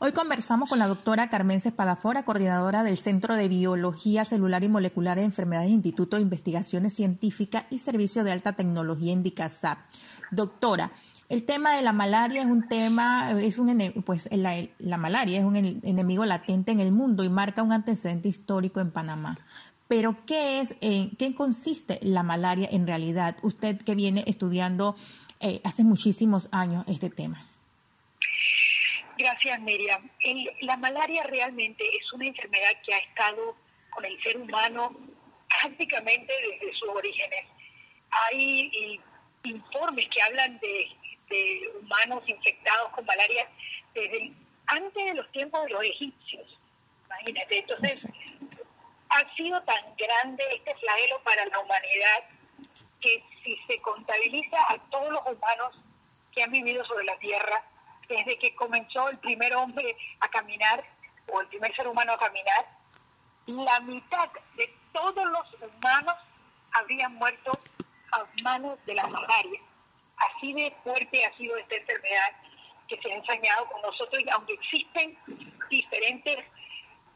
Hoy conversamos con la doctora Carmen Espadafora, coordinadora del Centro de Biología Celular y Molecular de Enfermedades Instituto de Investigaciones Científicas y Servicio de Alta Tecnología Indicasap. Doctora, el tema de la malaria es un tema, es un pues la, la malaria es un enemigo latente en el mundo y marca un antecedente histórico en Panamá. Pero ¿qué es, en qué consiste la malaria en realidad? Usted que viene estudiando eh, hace muchísimos años este tema. Gracias, Miriam. la malaria realmente es una enfermedad que ha estado con el ser humano prácticamente desde sus orígenes. Hay informes que hablan de, humanos infectados con malaria desde antes de los tiempos de los egipcios. Imagínate, entonces ha sido tan grande este flagelo para la humanidad que si se contabiliza a todos los humanos que han vivido sobre la Tierra, desde que comenzó el primer hombre a caminar, o el primer ser humano a caminar, la mitad de todos los humanos habrían muerto a manos de la malaria. Así de fuerte ha sido esta enfermedad que se ha ensañado con nosotros y aunque existen diferentes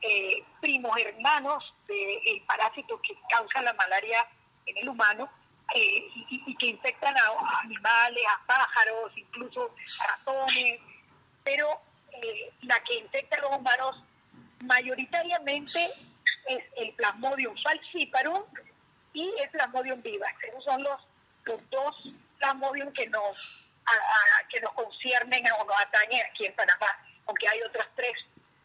eh, primos hermanos del parásito que causa la malaria en el humano, y, que infectan a, animales, a pájaros, incluso a ratones, pero eh, la que infecta a los humanos mayoritariamente es el Plasmodium falciparum y el Plasmodium vivax. Esos son los, dos Plasmodium que nos, que nos conciernen o nos atañen aquí en Panamá, aunque hay otros tres,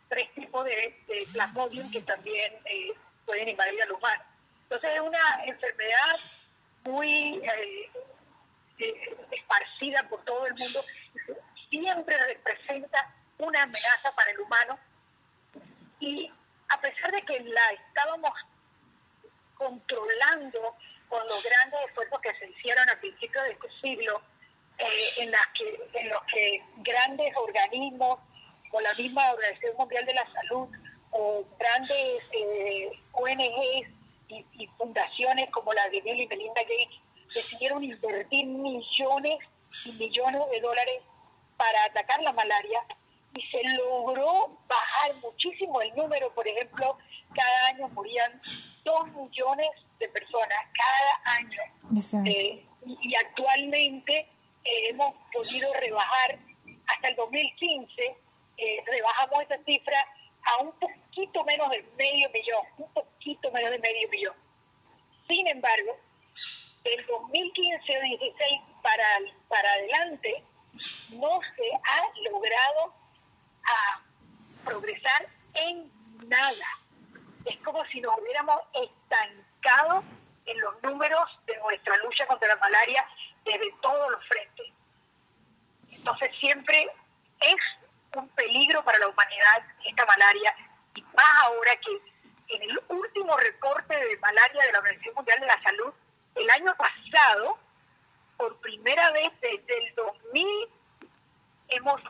tres tipos de, Plasmodium que también eh, pueden invadir al humano. Entonces es una enfermedad muy eh, eh, esparcida por todo el mundo, siempre representa una amenaza para el humano. Y a pesar de que la estábamos controlando con los grandes esfuerzos que se hicieron a principios de este siglo, eh, en, las que, en los que grandes organismos, como la misma Organización Mundial de la Salud, o grandes ONGs y, fundaciones como la de Bill y Melinda Gates decidieron invertir millones y millones de dólares para atacar la malaria y se logró bajar muchísimo el número. Por ejemplo, cada año morían dos millones de personas, cada año. Eh, y, actualmente eh, hemos podido rebajar hasta el 2015, eh, rebajamos esa cifra a un poquito menos de medio millón, un poquito menos de medio millón. Sin embargo, del 2015-16 para, para adelante, no se ha logrado a progresar en nada. Es como si nos hubiéramos estancado en los números de nuestra lucha contra la malaria desde todos los frentes. Entonces siempre es un peligro para la humanidad esta malaria, y más ahora que en el último reporte de malaria de la Organización Mundial de la Salud, el año pasado, por primera vez desde el 2000, hemos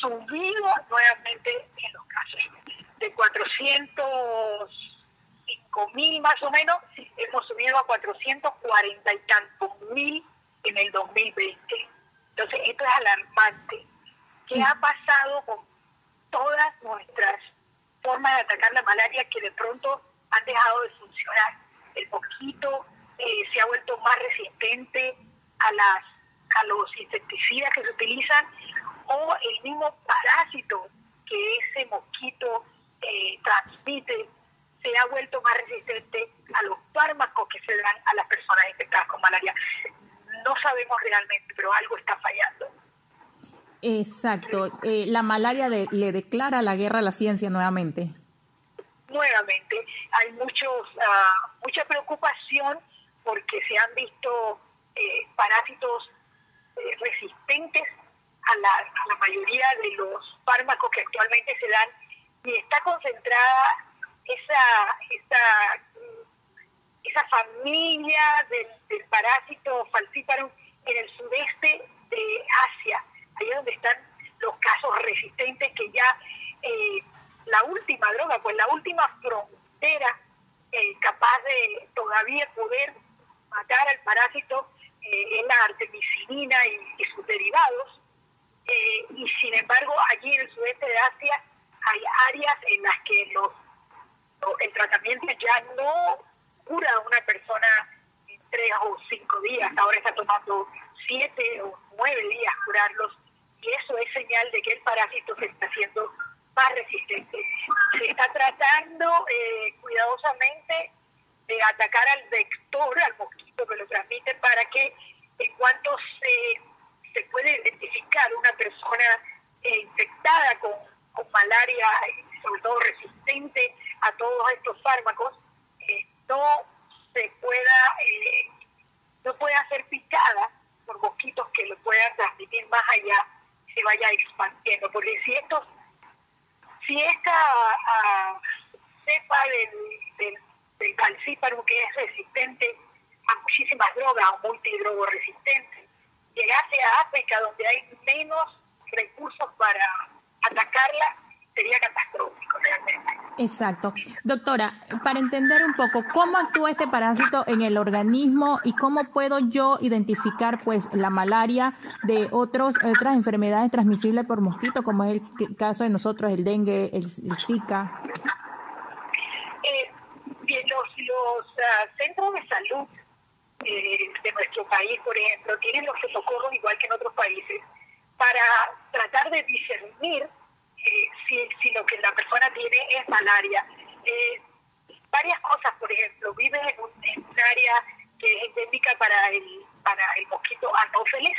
subido nuevamente en los casos. De 405 mil más o menos, hemos subido a 440 y tantos mil en el 2020. Entonces, esto es alarmante. ¿Qué ha pasado con todas nuestras formas de atacar la malaria que de pronto han dejado de funcionar? El poquito eh, se ha vuelto más resistente a, las, a los insecticidas que se utilizan o el mismo parásito que ese mosquito eh, transmite se ha vuelto más resistente a los fármacos que se dan a las personas infectadas con malaria. No sabemos realmente, pero algo está fallando. Exacto. Eh, la malaria le declara la guerra a la ciencia nuevamente. Nuevamente. Hay muchos, ah, mucha preocupación porque se han visto eh, parásitos eh, resistentes a la, a la mayoría de los fármacos que actualmente se dan y está concentrada esa, esa, esa familia del, del parásito falciparum en el sudeste de Asia ahí es donde están los casos resistentes que ya eh, la última droga, pues la última frontera eh, capaz de todavía poder matar al parásito eh, es la artemisinina y, sus derivados. y sin embargo, allí en el sudeste de Asia hay áreas en las que los, el tratamiento ya no cura a una persona en tres o cinco días, ahora está tomando siete o nueve días curarlos y eso es señal de que el parásito se está haciendo más resistente. Se está tratando eh, cuidadosamente de atacar al vector, al mosquito que lo transmite, para que en cuanto se, se puede identificar una persona eh, infectada con, con malaria, sobre todo resistente a todos estos fármacos, eh, no se pueda, no pueda ser picada por mosquitos que lo puedan transmitir más allá se vaya expandiendo, porque si estos, si esta uh, cepa del, del, calcíparo que es resistente a muchísimas drogas o llegase a África donde hay menos recursos para atacarla, sería catastrófico realmente. Exacto. Doctora, para entender un poco cómo actúa este parásito en el organismo y cómo puedo yo identificar pues la malaria de otros, otras enfermedades transmisibles por mosquito, como es el caso de nosotros, el dengue, el, Zika. Eh, los, los ah, centros de salud eh, de nuestro país, por ejemplo, tienen los protocolos igual que en otros países para tratar de discernir si, si, lo que la persona tiene es malaria. Eh, varias cosas, por ejemplo, vive en un, área que es endémica para el, para el mosquito anófeles,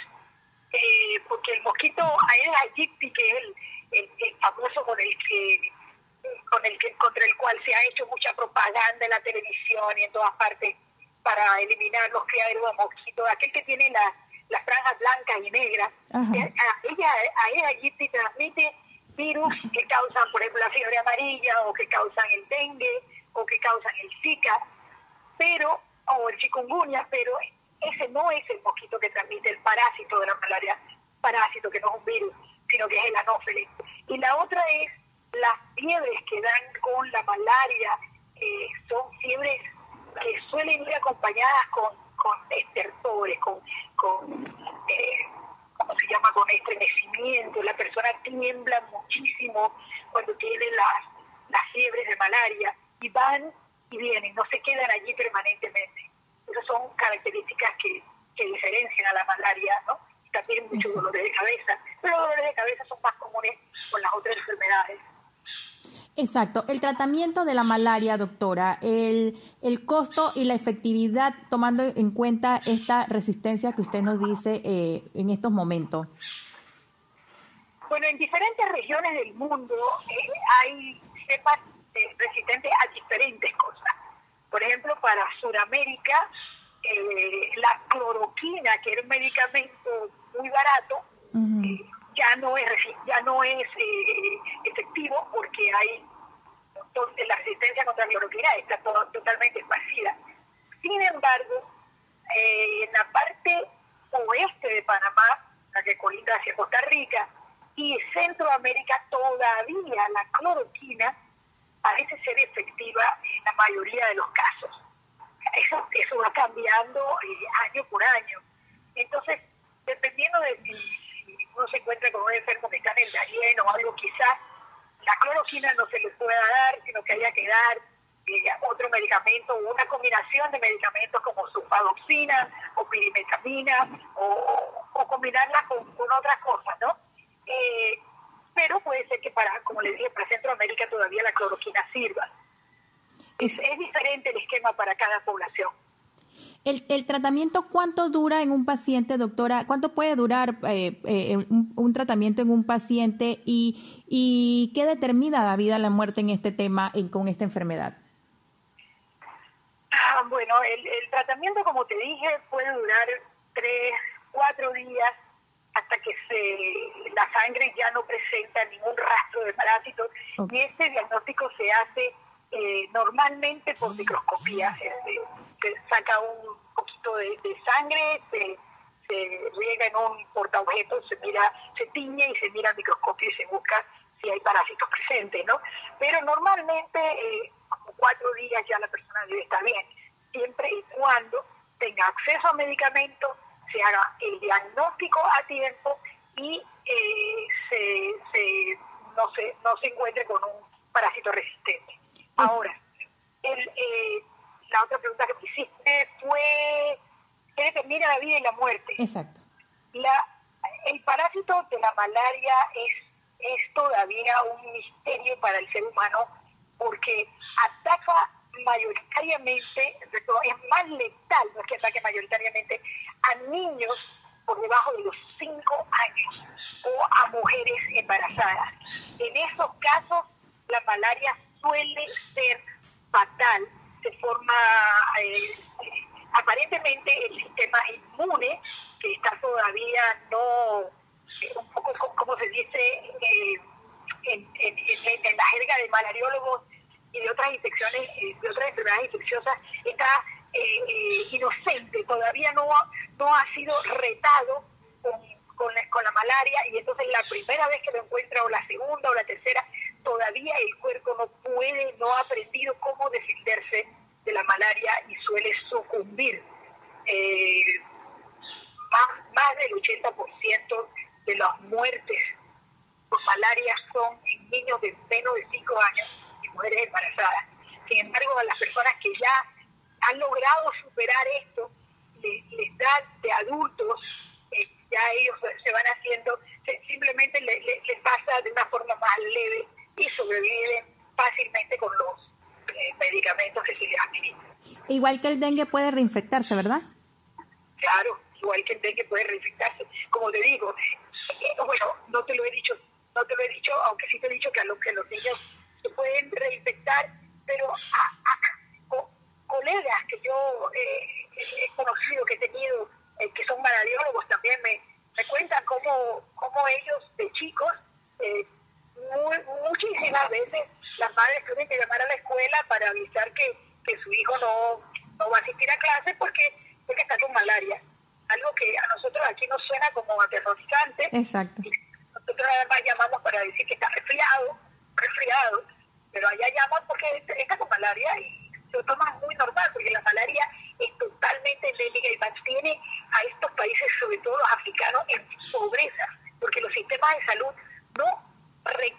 eh, porque el mosquito Aedes aegypti, que es el, el, famoso con el que con el que, contra el cual se ha hecho mucha propaganda en la televisión y en todas partes para eliminar los criaderos de mosquitos, aquel que tiene las las franjas blancas y negras, eh, ella, Aedes aegypti transmite virus que causan, por ejemplo, la fiebre amarilla o que causan el dengue o que causan el Zika, pero o el chikungunya, pero ese no es el mosquito que transmite el parásito de la malaria, parásito que no es un virus, sino que es el anófeles. Y la otra es las fiebres que dan con la malaria, eh, son fiebres que suelen ir acompañadas con, con estertores, con, con eh, ¿cómo se llama?, con estremecimiento, la persona tiembla muchísimo cuando tiene las, las fiebres de malaria y van y vienen, no se quedan allí permanentemente. Esas son características que, que diferencian a la malaria, ¿no? también muchos dolores de cabeza, pero los dolores de cabeza son más comunes con las otras enfermedades. Exacto. El tratamiento de la malaria, doctora, el, el costo y la efectividad tomando en cuenta esta resistencia que usted nos dice eh, en estos momentos. Bueno, en diferentes regiones del mundo eh, hay cepas eh, resistentes a diferentes cosas. Por ejemplo, para Sudamérica, la cloroquina, que era un medicamento muy barato, ya no es ya no es eh, efectivo porque hay la resistencia contra la cloroquina está totalmente esparcida. Sin embargo, eh, en la parte oeste de Panamá, la que colinda hacia Costa Rica, y Centroamérica todavía la cloroquina parece ser efectiva en la mayoría de los casos. Eso, eso va cambiando eh, año por año. Entonces, dependiendo de si uno se encuentra con un enfermo que está en el Darién o algo, quizás la cloroquina no se le pueda dar, sino que haya que dar eh, otro medicamento o una combinación de medicamentos como sulfadoxina o pirimetamina o, combinarla con, otras cosas, ¿no? Eh, pero puede ser que para, como les dije, para Centroamérica todavía la cloroquina sirva. es diferente el esquema para cada población. El, el, tratamiento, ¿cuánto dura en un paciente, doctora? ¿Cuánto puede durar eh, eh, un, tratamiento en un paciente y, y qué determina la vida, la muerte en este tema, en, con esta enfermedad? Ah, bueno, el, el, tratamiento, como te dije, puede durar tres, cuatro días hasta que se, la sangre ya no presenta ningún rastro de parásitos y este diagnóstico se hace eh, normalmente por microscopía. Este, se saca un poquito de, sangre, se, riega en un portaobjetos, se mira, se tiñe y se mira al microscopio y se busca si hay parásitos presentes, ¿no? Pero normalmente, eh, como cuatro días ya la persona debe estar bien, siempre y cuando tenga acceso a medicamentos, se haga el diagnóstico a tiempo y eh, se, se no, se, no se encuentre con un parásito resistente. Ahora, el, eh, la otra pregunta que me hiciste fue, ¿qué determina la vida y la muerte? Exacto. La, el parásito de la malaria es, es todavía un misterio para el ser humano porque ataca mayoritariamente, es más letal, no es que ataque mayoritariamente, a niños por debajo de los 5 años o a mujeres embarazadas. En esos casos, la malaria suele ser fatal, de forma, eh, aparentemente el sistema inmune, que está todavía no, eh, un poco como se dice eh, en, en, la jerga de malariólogos y de otras infecciones, de otras enfermedades infecciosas, está inocente, todavía no, no ha sido retado con, con, con, la malaria y entonces la primera vez que lo encuentra o la segunda o la tercera todavía el cuerpo no puede, no ha aprendido cómo defenderse de la malaria y suele sucumbir. Eh, más, más del 80% de las muertes por malaria son en niños de menos de 5 años y mujeres embarazadas. Sin embargo, a las personas que ya han logrado superar esto, les, da de adultos, eh, ya ellos se van haciendo, simplemente les pasa de una forma más leve y sobreviven fácilmente con los eh, medicamentos que se les administran. Igual que el dengue puede reinfectarse, ¿verdad? Claro, igual que el dengue puede reinfectarse. Como te digo, eh, bueno, no te lo he dicho, no te lo he dicho, aunque sí te he dicho que a los que los niños se pueden reinfectar, pero a, colegas que yo eh, he conocido, que he tenido, que son malariólogos también me, me cuentan cómo, cómo ellos de chicos muchísimas veces las madres tienen que llamar a la escuela para avisar que, que su hijo no, no va a asistir a clase porque, porque está con malaria. Algo que a nosotros aquí nos suena como aterrorizante. Exacto. Nosotros además llamamos para decir que está resfriado, resfriado, pero allá llaman porque está con malaria y lo toman muy normal porque la malaria es totalmente endémica y mantiene a estos países, sobre todo los africanos, en pobreza, porque los sistemas de salud no recogen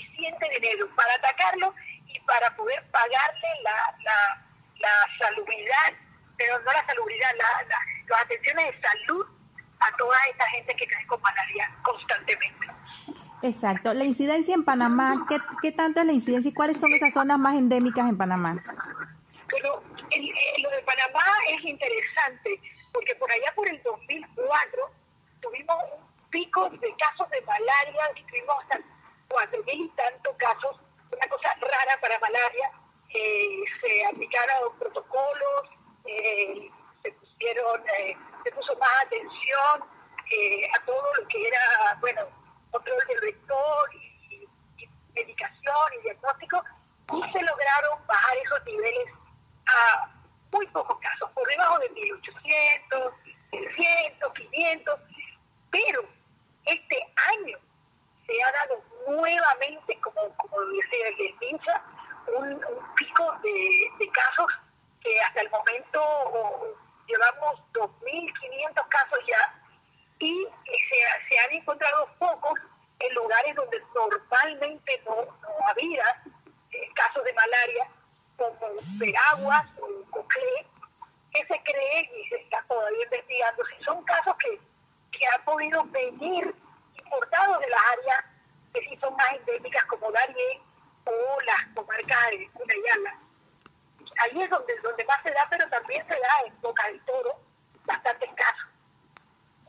suficiente dinero para atacarlo y para poder pagarle la, la, la salubridad, pero no la salubridad, la, las atenciones de salud a toda esta gente que cae con malaria constantemente. Exacto. La incidencia en Panamá, ¿qué, ¿qué tanto es la incidencia y cuáles son esas zonas más endémicas en Panamá? Pero lo de Panamá es interesante, porque por allá por el 2004 tuvimos un pico de casos de malaria, tuvimos hasta cuatro mil y tantos casos, una cosa rara para malaria, eh, se aplicaron protocolos, eh, se pusieron, eh, se puso más atención a todo lo que era, bueno, control del vector y, medicación y diagnóstico, y se lograron bajar esos niveles a muy pocos casos, por debajo de 1800, 600, 500, pero este año se ha dado nuevamente, como, como decía el pincha, un, un pico de, casos que hasta el momento llevamos 2.500 casos ya y se, se, han encontrado pocos en lugares donde normalmente no, había eh, casos de malaria, como Veraguas o Coclé, que se cree y se está todavía investigando. Si son casos que, que han podido venir importados de las áreas que sí son más endémicas como Darién o las comarcas de Cunayala. Ahí es donde, donde más se da, pero también se da en Boca del Toro, bastante casos.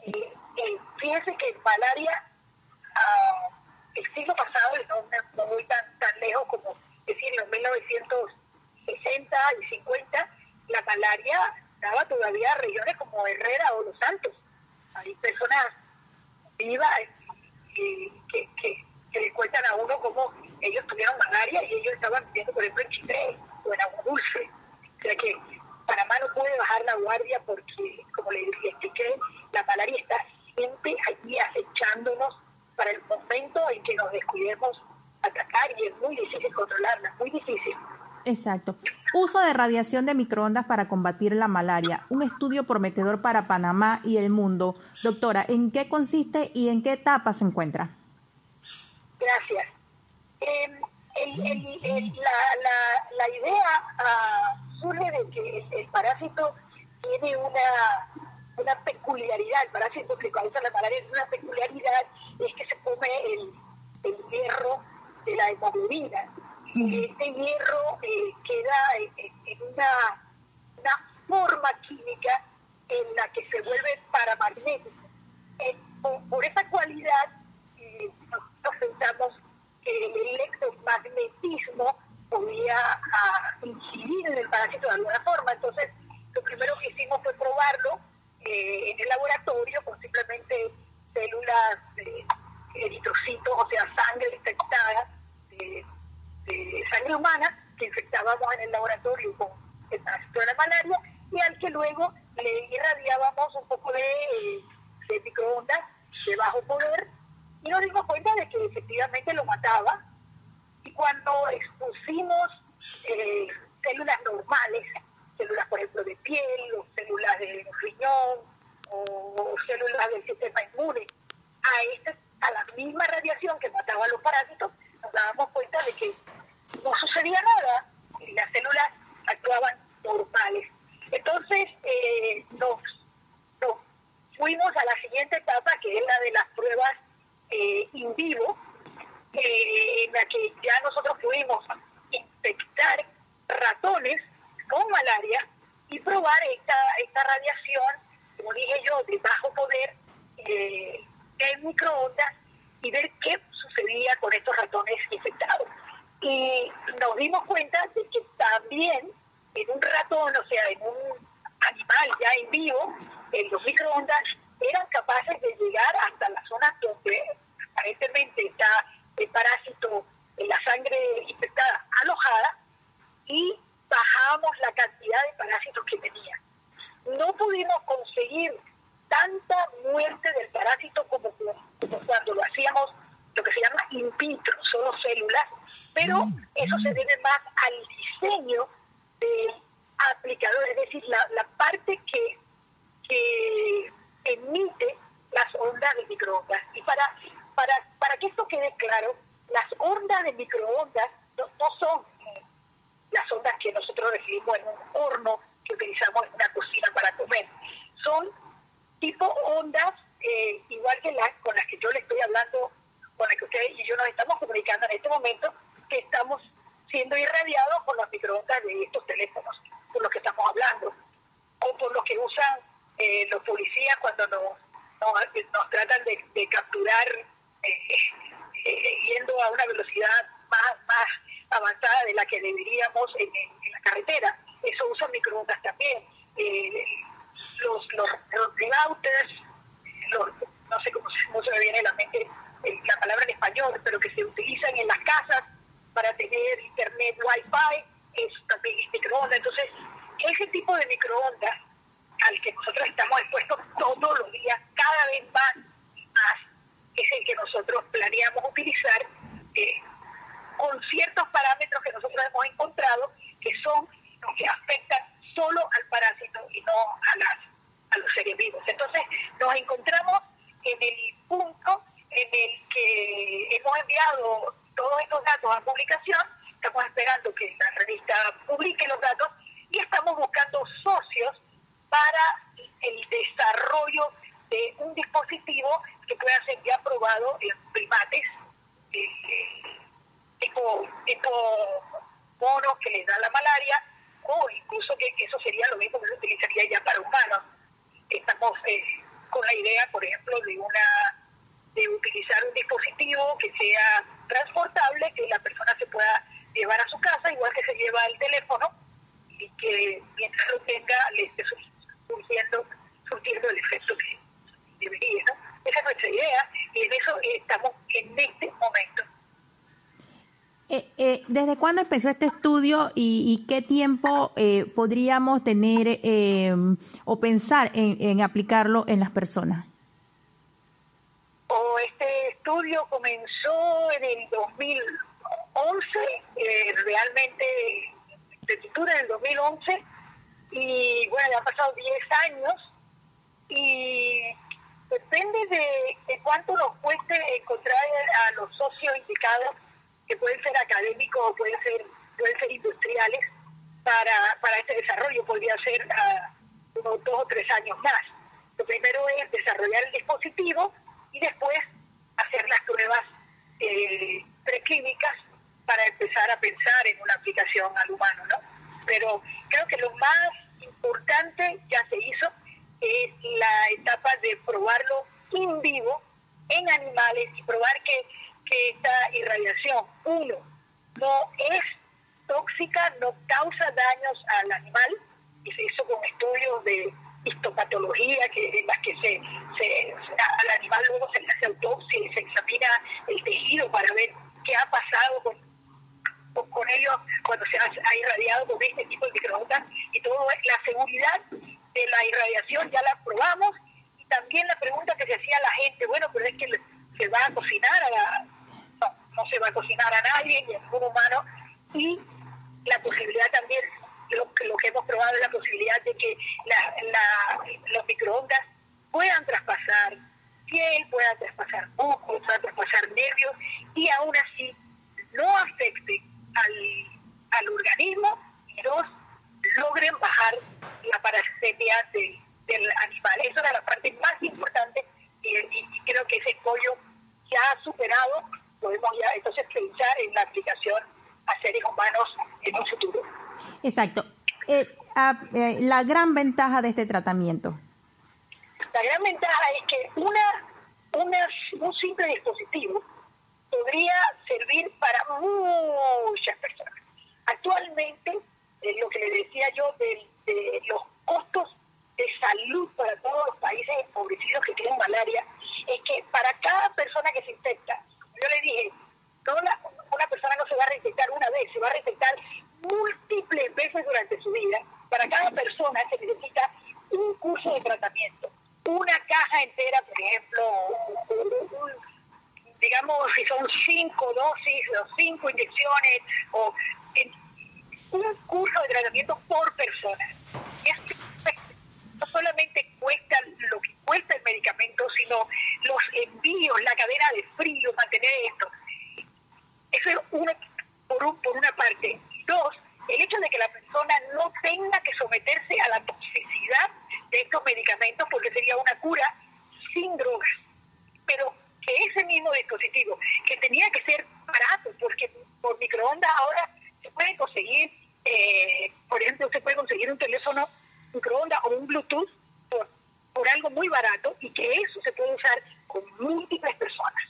Eh, eh, fíjense que en malaria, ah, el siglo pasado, no, no voy tan, tan lejos como decir en los 1960 y 50, la malaria daba todavía regiones como Herrera o Los Santos. Hay personas vivas que, que, le cuentan a uno cómo ellos tuvieron malaria y ellos estaban viviendo, por ejemplo, en Chile o en Agua Dulce. O sea que Panamá no puede bajar la guardia porque, como le expliqué, la malaria está siempre allí acechándonos para el momento en que nos descuidemos atacar y es muy difícil controlarla, muy difícil. Exacto. Uso de radiación de microondas para combatir la malaria. Un estudio prometedor para Panamá y el mundo. Doctora, ¿en qué consiste y en qué etapa se encuentra? Gracias. Em, la, idea ah, surge de que el, parásito tiene una, una peculiaridad, el parásito que causa la malaria una peculiaridad, es que se come el, hierro de la hemoglobina. Y este hierro eh, queda en, una, forma química en la que se vuelve paramagnético. Eh, por, esa cualidad, eh, nosotros pensamos que el electromagnetismo podía ah, incidir en el parásito de alguna forma. Entonces, lo primero que hicimos fue probarlo eh, en el laboratorio con simplemente células de eritrocitos, o sea, sangre infectada de, sangre humana que infectábamos en el laboratorio con el parásito de la malaria y al que luego le irradiábamos un poco de, de microondas de bajo poder y nos dimos cuenta de que efectivamente lo mataba. Y cuando expusimos eh, células normales, células por ejemplo de piel, o células de riñón, o células del sistema inmune, a, este, a la misma radiación que mataba a los parásitos, nos dábamos cuenta de que no sucedía nada y las células actuaban normales. Entonces eh, nos, fuimos a la siguiente etapa, que es la de las pruebas eh, in vivo, eh, en la que ya nosotros pudimos infectar ratones con malaria y probar esta, esta radiación, como dije yo, de bajo poder eh, en microondas y ver qué con estos ratones infectados. Y nos dimos cuenta de que también en un ratón, o sea, en un animal ya en vivo, en los microondas, eran capaces de llegar hasta la zona donde aparentemente está el parásito en la sangre infectada alojada y bajábamos la cantidad de parásitos que tenía. No pudimos conseguir tanta muerte del parásito como, cuando lo hacíamos lo que se llama in vitro, solo células, pero mm. eso se debe más al diseño del aplicador, es decir, la, la parte que, que emite las ondas de microondas. Y para, para, para que esto quede claro, las ondas de microondas no, son las ondas que nosotros recibimos en un horno que utilizamos en una cocina para comer. Son tipo ondas eh, igual que las con las que yo le estoy hablando, con las que ustedes y yo nos estamos comunicando en este momento, que estamos siendo irradiados por las microondas de estos teléfonos, por los que estamos hablando, o por los que usan eh, los policías cuando nos, nos, tratan de, capturar eh, eh, yendo a una velocidad más, más avanzada de la que deberíamos en, la carretera. Eso usa microondas también. los, los, routers, no sé cómo, se me viene a la mente la palabra en español, pero que se utilizan en las casas para tener internet wifi, es también microondas. Entonces, ese tipo de microondas al que nosotros estamos expuestos todos los días, cada vez más más, es el que nosotros planeamos utilizar eh, con ciertos parámetros que nosotros hemos encontrado que son los que afectan solo al parásito y no a, las, a los seres vivos. Entonces nos encontramos en el punto en el que hemos enviado todos estos datos a publicación, estamos esperando que la revista publique los datos y estamos buscando socios para el desarrollo de un dispositivo que pueda ser ya probado en primates, eh, tipo, tipo monos que les da la malaria, o incluso que eso sería lo mismo que se utilizaría ya para humanos. Estamos eh, con la idea, por ejemplo, de una de utilizar un dispositivo que sea transportable, que la persona se pueda llevar a su casa, igual que se lleva el teléfono, y que mientras lo tenga le esté surgiendo, surgiendo el efecto que debería. Esa es nuestra idea y en eso estamos en este momento. Eh, eh, ¿Desde cuándo empezó este estudio y, qué tiempo eh, podríamos tener o pensar en, aplicarlo en las personas? O este estudio comenzó en el 2011, realmente se titula en el 2011 y bueno, ya han pasado 10 años y depende de, cuánto nos cueste encontrar a los socios indicados, que pueden ser académicos o pueden ser, pueden ser industriales, para, para este desarrollo. Podría ser uh, unos dos o tres años más. Lo primero es desarrollar el dispositivo y después hacer las pruebas eh, preclínicas para empezar a pensar en una aplicación al humano, ¿no? Pero creo que lo más importante ya se hizo es la etapa de probarlo in vivo en animales y probar que, que esta irradiación, uno, no es tóxica, no causa daños al animal, y se hizo con estudios de histopatología que, en las que se, se, al animal luego se le hace autopsia y se examina el tejido para ver qué ha pasado con, con, ellos cuando se ha, irradiado con este tipo de microondas. Y todo la seguridad de la irradiación ya la probamos. Y también la pregunta que se hacía la gente, bueno, pero es que se va a cocinar a la, no, no se va a cocinar a nadie ni a ningún humano. Y la posibilidad también lo, lo que hemos probado es la posibilidad de que los microondas puedan traspasar piel, puedan traspasar ojos, puedan traspasar nervios y aún así no afecte al, al organismo y dos, logren bajar la parasitemia del animal. Esa era la parte más importante y, creo que ese pollo ya ha superado, podemos ya entonces pensar en la aplicación a seres humanos en un futuro. Exacto. Eh, eh, la gran ventaja de este tratamiento. La gran ventaja es que una, una, un simple dispositivo podría servir para muchas personas. Actualmente, lo que le decía yo de, los costos de salud para todos los países empobrecidos que tienen malaria, es que para cada persona que se infecta, yo le dije, toda una persona no se va a reinfectar una vez, se va a reinfectar múltiples veces durante su vida. Para cada persona se necesita un curso de tratamiento, una caja entera, por ejemplo, digamos, si son cinco dosis o cinco inyecciones, o un curso de tratamiento por persona. no solamente cuesta lo que cuesta el medicamento, sino los envíos, la cadena de frío, mantener esto. Eso es una, por, por una parte. Dos, el hecho de que la persona no tenga que someterse a la toxicidad de estos medicamentos, porque sería una cura sin drogas. Pero que ese mismo dispositivo, que tenía que ser barato, porque por microondas ahora se puede conseguir, eh, por ejemplo, se puede conseguir un teléfono microondas o un Bluetooth por, por algo muy barato y que eso se puede usar con múltiples personas.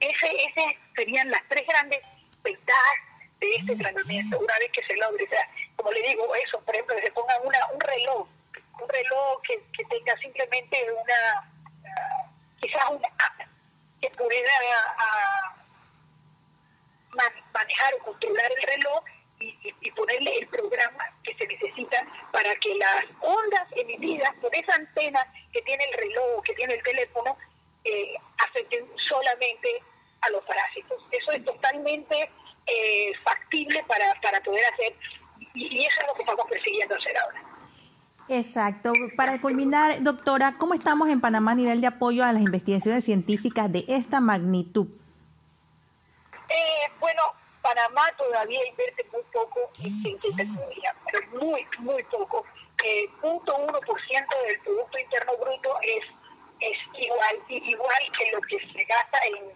Ese, ese serían las tres grandes ventajas de este tratamiento una vez que se logre. O sea, como le digo, eso, por ejemplo, que se ponga una, un reloj, un reloj que, que tenga simplemente una, uh, quizás una app que pudiera manejar o controlar el reloj y, y, ponerle el programa que se necesita para que las ondas emitidas por esa antena que tiene el reloj, que tiene el teléfono, eh, afecten solamente a los parásitos. Eso es totalmente eh, factible para, para poder hacer, y, eso es lo que estamos persiguiendo hacer ahora. Exacto. Para culminar, doctora, ¿cómo estamos en Panamá a nivel de apoyo a las investigaciones científicas de esta magnitud? Eh, bueno, Panamá todavía invierte muy poco en tecnología, pero muy, muy poco. Eh, uno por ciento del Producto Interno Bruto es, es igual, igual que lo que se gasta en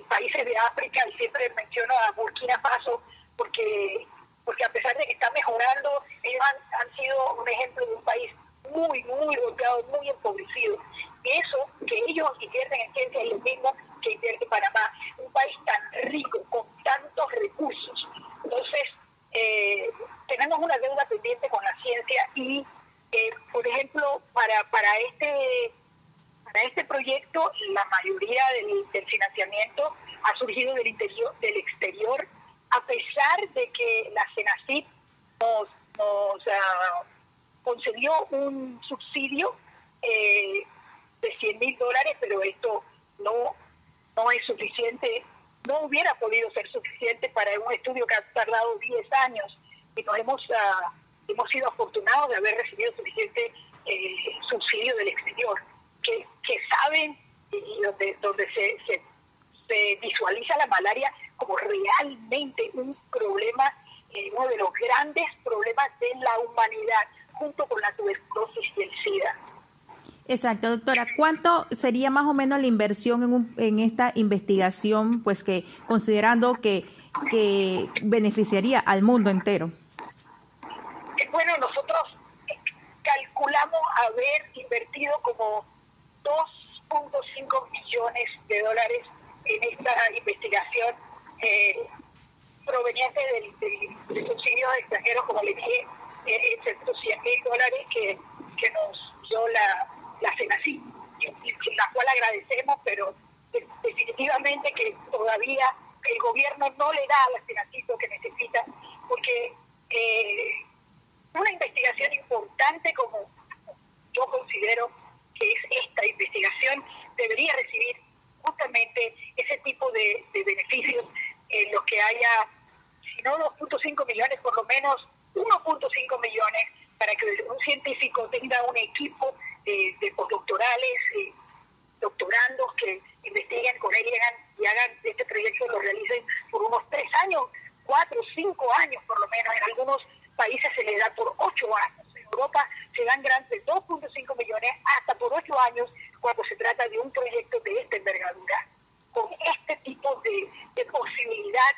países de África, y siempre menciono a Burkina Faso, porque, porque a pesar de que está mejorando, ellos han, sido un ejemplo de un país muy, muy golpeado, muy empobrecido. Eso que ellos invierten en ciencia es lo mismo que invierte Panamá, un país tan rico, con tantos recursos. Entonces, eh, tenemos una deuda pendiente con la ciencia y, eh, por ejemplo, para, para este para este proyecto, la mayoría del, financiamiento ha surgido del interior, del exterior, a pesar de que la CENACIP nos, ah, concedió un subsidio eh, de 100 mil dólares, pero esto no, no es suficiente, no hubiera podido ser suficiente para un estudio que ha tardado 10 años y nos hemos, uh, hemos sido afortunados de haber recibido suficiente eh, subsidio del exterior. que, que saben y donde, donde se, se, se visualiza la malaria como realmente un problema, eh, uno de los grandes problemas de la humanidad, junto con la tuberculosis y el SIDA. Exacto, doctora. ¿Cuánto sería más o menos la inversión en, un, en esta investigación, pues que considerando que, que beneficiaría al mundo entero? Eh, bueno, nosotros calculamos haber invertido como 2.5 millones de dólares en esta investigación eh, proveniente del, del, subsidio de extranjeros, como le dije, eh, 100 mil dólares que, que nos dio la, la CENACI, la cual agradecemos, pero definitivamente que todavía el gobierno no le da a la CENACI lo que necesita, porque eh, una investigación importante como yo considero que es esta investigación debería recibir justamente ese tipo de, de beneficios en los que haya, si no 2.5 millones, por lo menos 1.5 millones para que un científico tenga un equipo de, de postdoctorales, eh, doctorandos que investiguen con él y hagan, este proyecto, lo realicen por unos tres años, cuatro, cinco años por lo menos. En algunos países se le da por ocho años. En Europa se dan grandes de 2.5 millones hasta por ocho años cuando se trata de un proyecto de esta envergadura, con este tipo de, de posibilidad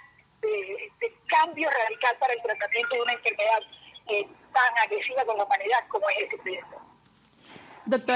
de, de, cambio radical para el tratamiento de una enfermedad eh, tan agresiva con la humanidad como es este proyecto. Doctora.